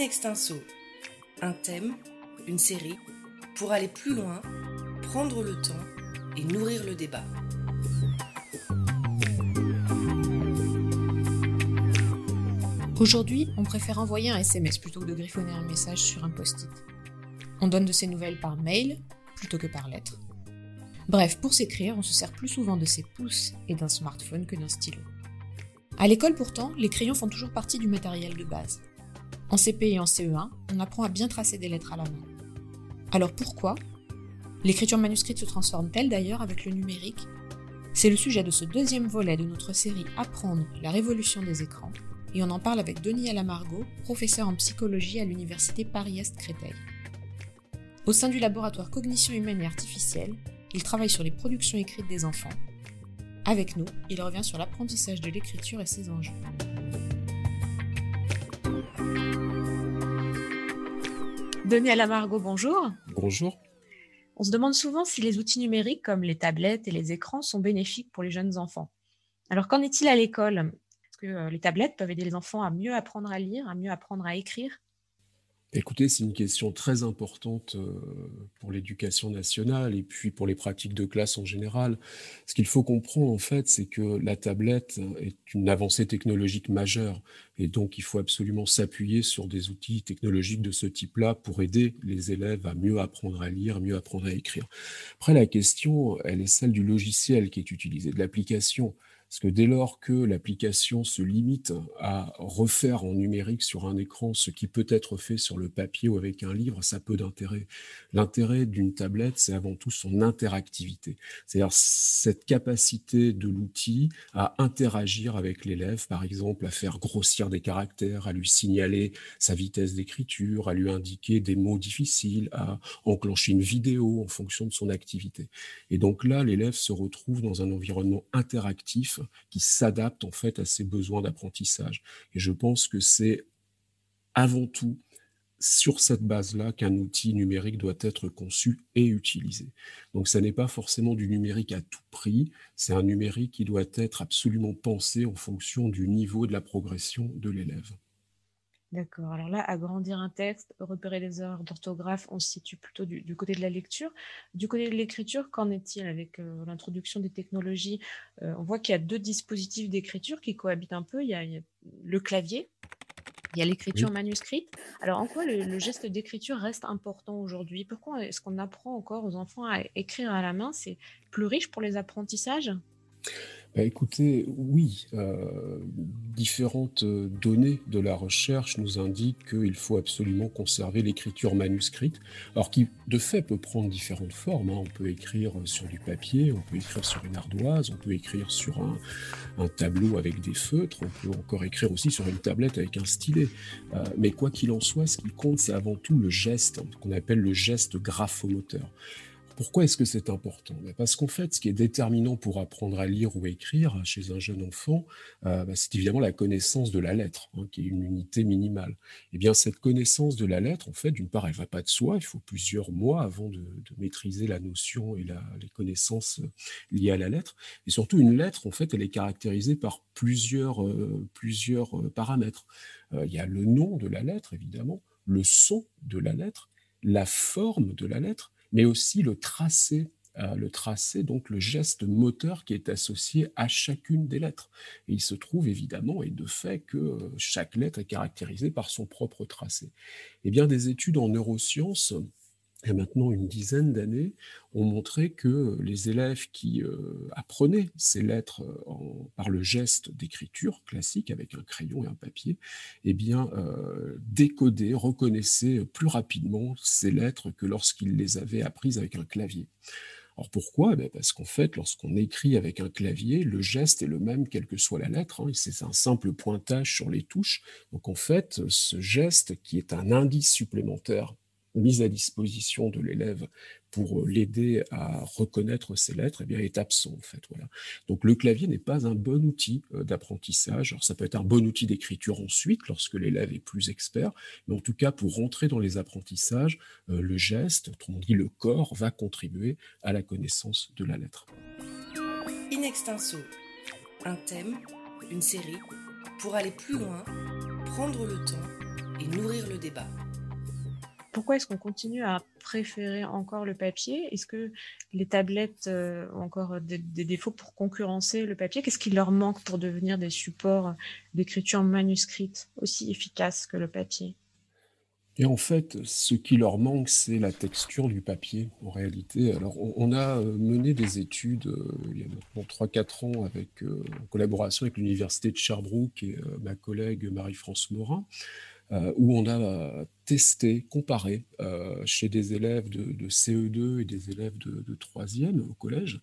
In extenso, un thème, une série, pour aller plus loin, prendre le temps et nourrir le débat. Aujourd'hui, on préfère envoyer un SMS plutôt que de griffonner un message sur un post-it. On donne de ses nouvelles par mail plutôt que par lettre. Bref, pour s'écrire, on se sert plus souvent de ses pouces et d'un smartphone que d'un stylo. À l'école pourtant, les crayons font toujours partie du matériel de base. En CP et en CE1, on apprend à bien tracer des lettres à la main. Alors pourquoi? L'écriture manuscrite se transforme-t-elle d'ailleurs avec le numérique? C'est le sujet de ce deuxième volet de notre série Apprendre la révolution des écrans, et on en parle avec Denis Alamargot, professeur en psychologie à l'université Paris-Est Créteil. Au sein du laboratoire Cognition humaine et artificielle, il travaille sur les productions écrites des enfants. Avec nous, il revient sur l'apprentissage de l'écriture et ses enjeux. Denis Alamargot, bonjour. Bonjour. On se demande souvent si les outils numériques comme les tablettes et les écrans sont bénéfiques pour les jeunes enfants. Alors qu'en est-il à l'école? Est-ce que euh, les tablettes peuvent aider les enfants à mieux apprendre à lire, à mieux apprendre à écrire? Écoutez, c'est une question très importante euh, pour l'éducation nationale et puis pour les pratiques de classe en général. Ce qu'il faut comprendre en fait, c'est que la tablette est une avancée technologique majeure et donc il faut absolument s'appuyer sur des outils technologiques de ce type-là pour aider les élèves à mieux apprendre à lire, mieux apprendre à écrire. Après, la question, elle est celle du logiciel qui est utilisé, de l'application. Parce que dès lors que l'application se limite à refaire en numérique sur un écran ce qui peut être fait sur le papier ou avec un livre, ça peut d'intérêt. L'intérêt d'une tablette, c'est avant tout son interactivité. C'est-à-dire cette capacité de l'outil à interagir avec l'élève, par exemple à faire grossir des caractères, à lui signaler sa vitesse d'écriture, à lui indiquer des mots difficiles, à enclencher une vidéo en fonction de son activité. Et donc là, l'élève se retrouve dans un environnement interactif qui s'adapte en fait à ses besoins d'apprentissage. Et je pense que c'est avant tout sur cette base-là qu'un outil numérique doit être conçu et utilisé. Donc ça n'est pas forcément du numérique à tout prix, c'est un numérique qui doit être absolument pensé en fonction du niveau de la progression de l'élève. D'accord. Alors là, agrandir un texte, repérer les erreurs d'orthographe, on se situe plutôt du, côté de la lecture. Du côté de l'écriture, qu'en est-il avec euh, l'introduction des technologies? Euh, On voit qu'il y a deux dispositifs d'écriture qui cohabitent un peu. Il y a, le clavier, il y a l'écriture manuscrite. Alors en quoi le geste d'écriture reste important aujourd'hui? Pourquoi est-ce qu'on apprend encore aux enfants à écrire à la main? C'est plus riche pour les apprentissages? Bah, écoutez, oui, euh, différentes euh, données de la recherche nous indiquent qu'il faut absolument conserver l'écriture manuscrite, alors qui de fait peut prendre différentes formes. Hein. On peut écrire sur du papier, on peut écrire sur une ardoise, on peut écrire sur un, tableau avec des feutres, on peut encore écrire aussi sur une tablette avec un stylet. Euh, mais quoi qu'il en soit, ce qui compte, c'est avant tout le geste, qu'on appelle le geste graphomoteur. Pourquoi est-ce que c'est important? Ben, Parce qu'en fait, ce qui est déterminant pour apprendre à lire ou écrire chez un jeune enfant, euh, ben, c'est évidemment la connaissance de la lettre, hein, qui est une unité minimale. Et eh bien, cette connaissance de la lettre, en fait, d'une part, elle ne va pas de soi. Il faut plusieurs mois avant de, maîtriser la notion et les connaissances liées à la lettre. Et surtout, une lettre, en fait, elle est caractérisée par plusieurs, euh, plusieurs euh, paramètres. il y a le nom de la lettre, évidemment, le son de la lettre, la forme de la lettre, mais aussi le tracé euh, le tracé, donc le geste moteur qui est associé à chacune des lettres. Et il se trouve évidemment et de fait que euh, chaque lettre est caractérisée par son propre tracé. Eh bien, des études en neurosciences il y a maintenant une dizaine d'années, ont montré que les élèves qui euh, apprenaient ces lettres euh, par le geste d'écriture classique avec un crayon et un papier, eh bien, euh, décodaient, reconnaissaient plus rapidement ces lettres que lorsqu'ils les avaient apprises avec un clavier. Alors pourquoi? Ben Parce qu'en fait, lorsqu'on écrit avec un clavier, le geste est le même quelle que soit la lettre. Hein, c'est un simple pointage sur les touches. Donc en fait, ce geste qui est un indice supplémentaire mise à disposition de l'élève pour euh, l'aider à reconnaître ses lettres, eh bien, est absent en fait. Voilà. Donc le clavier n'est pas un bon outil euh, d'apprentissage. Alors ça peut être un bon outil d'écriture ensuite lorsque l'élève est plus expert, mais en tout cas pour rentrer dans les apprentissages, euh, le geste, autrement dit le corps, va contribuer à la connaissance de la lettre. In extenso, un thème, une série, pour aller plus loin, prendre le temps et nourrir le débat. Pourquoi est-ce qu'on continue à préférer encore le papier? Est-ce que les tablettes euh, ont encore des, défauts pour concurrencer le papier? Qu'est-ce qui leur manque pour devenir des supports d'écriture manuscrite aussi efficaces que le papier? Et en fait, ce qui leur manque, c'est la texture du papier, en réalité. Alors, on, a euh, mené des études euh, il y a maintenant 3-4 ans avec, en collaboration avec l'Université de Sherbrooke et ma collègue Marie-France Morin, euh, où on a euh, testé, comparé euh, chez des élèves de, CE2 et des élèves de, de 3e au collège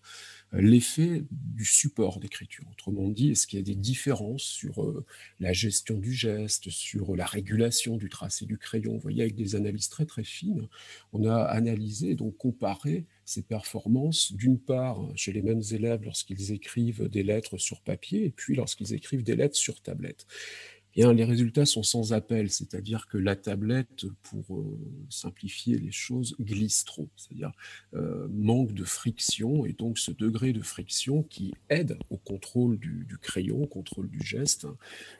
l'effet du support d'écriture. Autrement dit, est-ce qu'il y a des différences sur la gestion du geste, sur la régulation du tracé du crayon? Vous voyez, avec des analyses très très fines, on a analysé, donc comparé ces performances, d'une part chez les mêmes élèves lorsqu'ils écrivent des lettres sur papier, et puis lorsqu'ils écrivent des lettres sur tablette les résultats sont sans appel, c'est-à-dire que la tablette, pour euh, simplifier les choses, glisse trop, c'est-à-dire euh, manque de friction, et donc ce degré de friction qui aide au contrôle du, crayon, au contrôle du geste,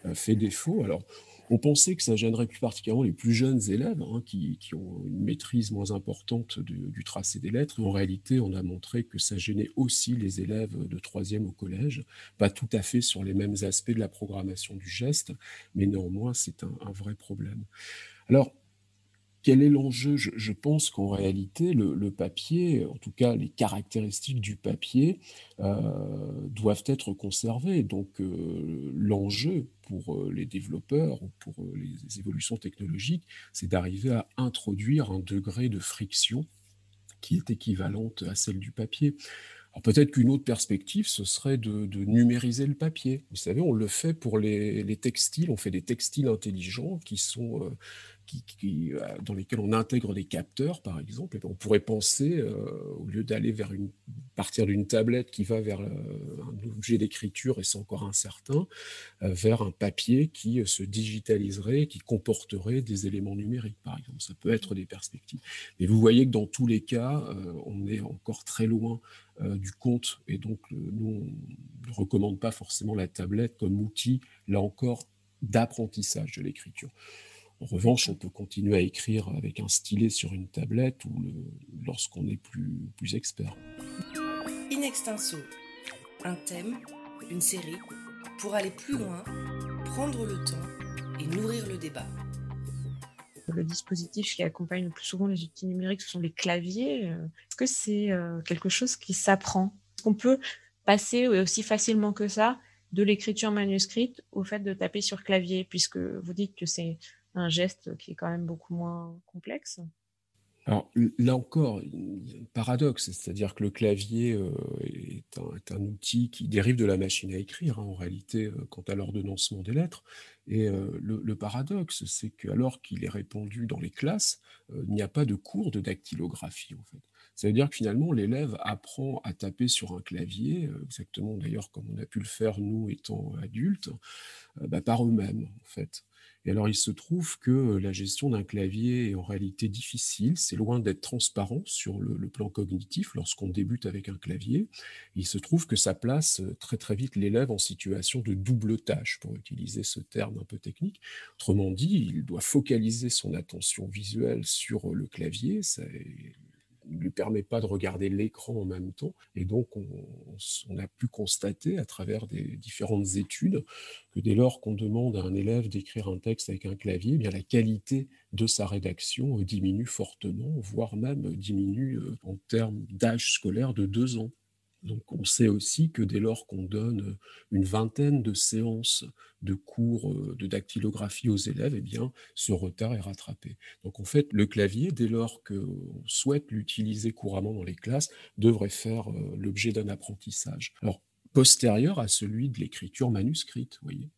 hein, fait défaut. Alors, on pensait que ça gênerait plus particulièrement les plus jeunes élèves hein, qui, ont une maîtrise moins importante du, tracé des lettres. En réalité, on a montré que ça gênait aussi les élèves de troisième au collège, pas tout à fait sur les mêmes aspects de la programmation du geste, mais néanmoins, c'est un, vrai problème. Alors, quel est l'enjeu? Je, pense qu'en réalité, le, papier, en tout cas les caractéristiques du papier, euh, doivent être conservées. Donc euh, l'enjeu pour euh, les développeurs ou pour les évolutions technologiques, c'est d'arriver à introduire un degré de friction qui est équivalente à celle du papier. Alors peut-être qu'une autre perspective, ce serait de, numériser le papier. Vous savez, on le fait pour les, les, textiles, on fait des textiles intelligents qui sont euh, dans lesquels on intègre des capteurs, par exemple, et on pourrait penser, euh, au lieu d'aller vers une partir d'une tablette qui va vers euh, un objet d'écriture, et c'est encore incertain, vers un papier qui se digitaliserait, qui comporterait des éléments numériques, par exemple. Ça peut être des perspectives. Mais vous voyez que dans tous les cas, on est encore très loin du compte, et donc nous, ne recommande pas forcément la tablette comme outil, là encore, d'apprentissage de l'écriture. En revanche, on peut continuer à écrire avec un stylet sur une tablette ou lorsqu'on est plus, plus expert. In extenso, un thème, une série, pour aller plus loin, prendre le temps et nourrir le débat. Le dispositif qui accompagne le plus souvent les outils numériques, ce sont les claviers. Est-ce que c'est euh, quelque chose qui s'apprend? Est-ce qu'on peut passer aussi facilement que ça de l'écriture manuscrite au fait de taper sur clavier, puisque vous dites que c'est un geste qui est quand même beaucoup moins complexe. Alors là encore, paradoxe, c'est-à-dire que le clavier euh, est, un, outil qui dérive de la machine à écrire, hein, en réalité, euh, quant à l'ordonnancement des lettres. Et euh, le, paradoxe, c'est qu'alors qu'il est répandu dans les classes, il n'y a pas de cours de dactylographie, en fait. Ça veut dire que finalement, l'élève apprend à taper sur un clavier, exactement d'ailleurs comme on a pu le faire nous étant adultes, bah, par eux-mêmes, en fait. Et alors, il se trouve que la gestion d'un clavier est en réalité difficile. C'est loin d'être transparent sur le, plan cognitif lorsqu'on débute avec un clavier. Il se trouve que ça place très très vite l'élève en situation de double tâche, pour utiliser ce terme un peu technique. Autrement dit, il doit focaliser son attention visuelle sur le clavier. Ne lui permet pas de regarder l'écran en même temps. Et donc, on, a pu constater à travers des différentes études que dès lors qu'on demande à un élève d'écrire un texte avec un clavier, eh bien la qualité de sa rédaction diminue fortement, voire même diminue euh, en termes d'âge scolaire de deux ans. Donc on sait aussi que dès lors qu'on donne une vingtaine de séances de cours euh, de dactylographie aux élèves, eh bien ce retard est rattrapé. Donc en fait, le clavier, dès lors qu'on souhaite l'utiliser couramment dans les classes, devrait faire euh, l'objet d'un apprentissage. Alors postérieur à celui de l'écriture manuscrite, voyez.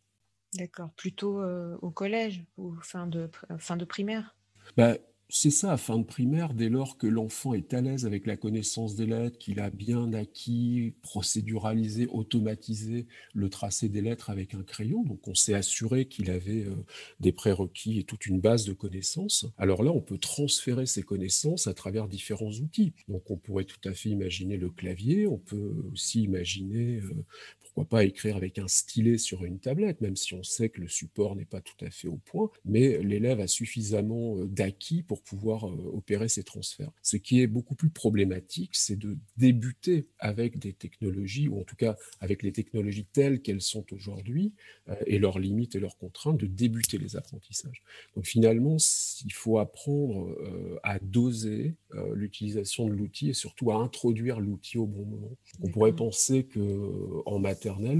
D'accord, plutôt euh, au collège ou fin de, fin de primaire? Bah, c'est ça, fin de primaire, dès lors que l'enfant est à l'aise avec la connaissance des lettres, qu'il a bien acquis, procéduralisé, automatisé le tracé des lettres avec un crayon, donc on s'est assuré qu'il avait euh, des prérequis et toute une base de connaissances, alors là, on peut transférer ces connaissances à travers différents outils. Donc on pourrait tout à fait imaginer le clavier, on peut aussi imaginer, euh, Pourquoi pas écrire avec un stylet sur une tablette, même si on sait que le support n'est pas tout à fait au point, mais l'élève a suffisamment euh, d'acquis pour pouvoir euh, opérer ces transferts. Ce qui est beaucoup plus problématique, c'est de débuter avec des technologies, ou en tout cas avec les technologies telles qu'elles sont aujourd'hui, euh, et leurs limites et leurs contraintes, de débuter les apprentissages. Donc finalement, il faut apprendre à doser l'utilisation de l'outil et surtout à introduire l'outil au bon moment. On pourrait penser que en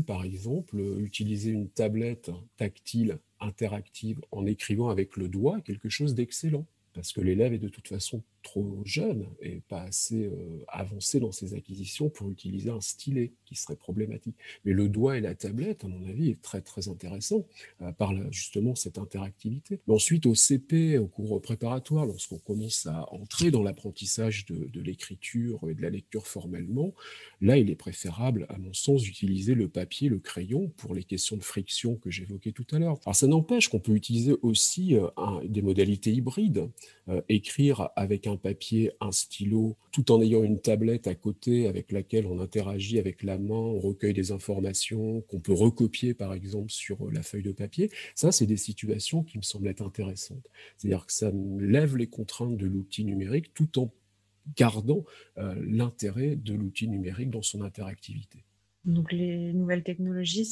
par exemple, utiliser une tablette tactile interactive en écrivant avec le doigt est quelque chose d'excellent parce que l'élève est de toute façon trop jeune et pas assez euh, avancé dans ses acquisitions pour utiliser un stylet qui serait problématique. Mais le doigt et la tablette, à mon avis, est très très intéressant euh, par justement cette interactivité. Ensuite, au CP, au cours préparatoire, lorsqu'on commence à entrer dans l'apprentissage de, l'écriture et de la lecture formellement, là, il est préférable, à mon sens, d'utiliser le papier, le crayon pour les questions de friction que j'évoquais tout à l'heure. Alors, ça n'empêche qu'on peut utiliser aussi euh, des modalités hybrides, écrire avec un un papier, un stylo, tout en ayant une tablette à côté avec laquelle on interagit avec la main, on recueille des informations qu'on peut recopier par exemple sur euh, la feuille de papier. Ça, c'est des situations qui me semblent être intéressantes. C'est-à-dire que ça lève les contraintes de l'outil numérique tout en gardant euh, l'intérêt de l'outil numérique dans son interactivité. Donc les nouvelles technologies,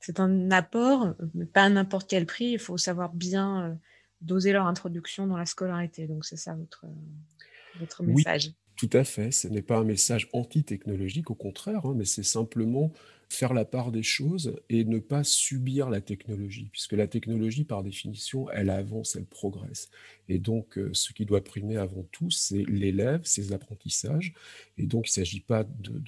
c'est un apport, mais pas à n'importe quel prix. Il faut savoir bien euh, d'oser leur introduction dans la scolarité. Donc c'est ça votre, votre message. Oui, tout à fait. Ce n'est pas un message anti-technologique, au contraire, hein, mais c'est simplement faire la part des choses et ne pas subir la technologie, puisque la technologie, par définition, elle avance, elle progresse. Et donc, euh, ce qui doit primer avant tout, c'est l'élève, ses apprentissages. Et donc, il ne s'agit pas de,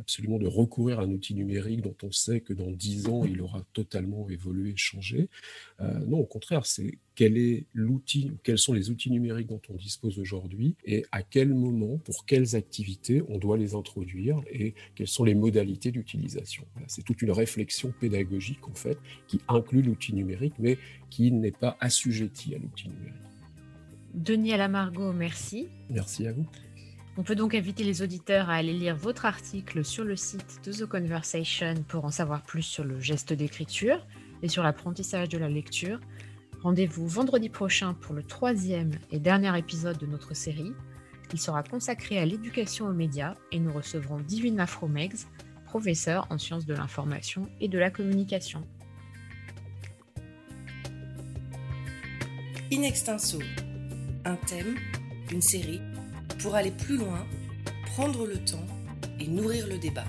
absolument de recourir à un outil numérique dont on sait que dans dix ans, il aura totalement évolué, changé. Euh, non, au contraire, c'est quel est l'outil, quels sont les outils numériques dont on dispose aujourd'hui et à quel moment, pour quelles activités on doit les introduire et quelles sont les modalités d'utilisation. C'est toute une réflexion pédagogique en fait qui inclut l'outil numérique mais qui n'est pas assujetti à l'outil numérique. Denis Alamargo, merci. Merci à vous. On peut donc inviter les auditeurs à aller lire votre article sur le site de The Conversation pour en savoir plus sur le geste d'écriture et sur l'apprentissage de la lecture. Rendez-vous vendredi prochain pour le troisième et dernier épisode de notre série. Il sera consacré à l'éducation aux médias et nous recevrons Divina Fromegs, professeur en sciences de l'information et de la communication. In extenso, un thème, une série, pour aller plus loin, prendre le temps et nourrir le débat.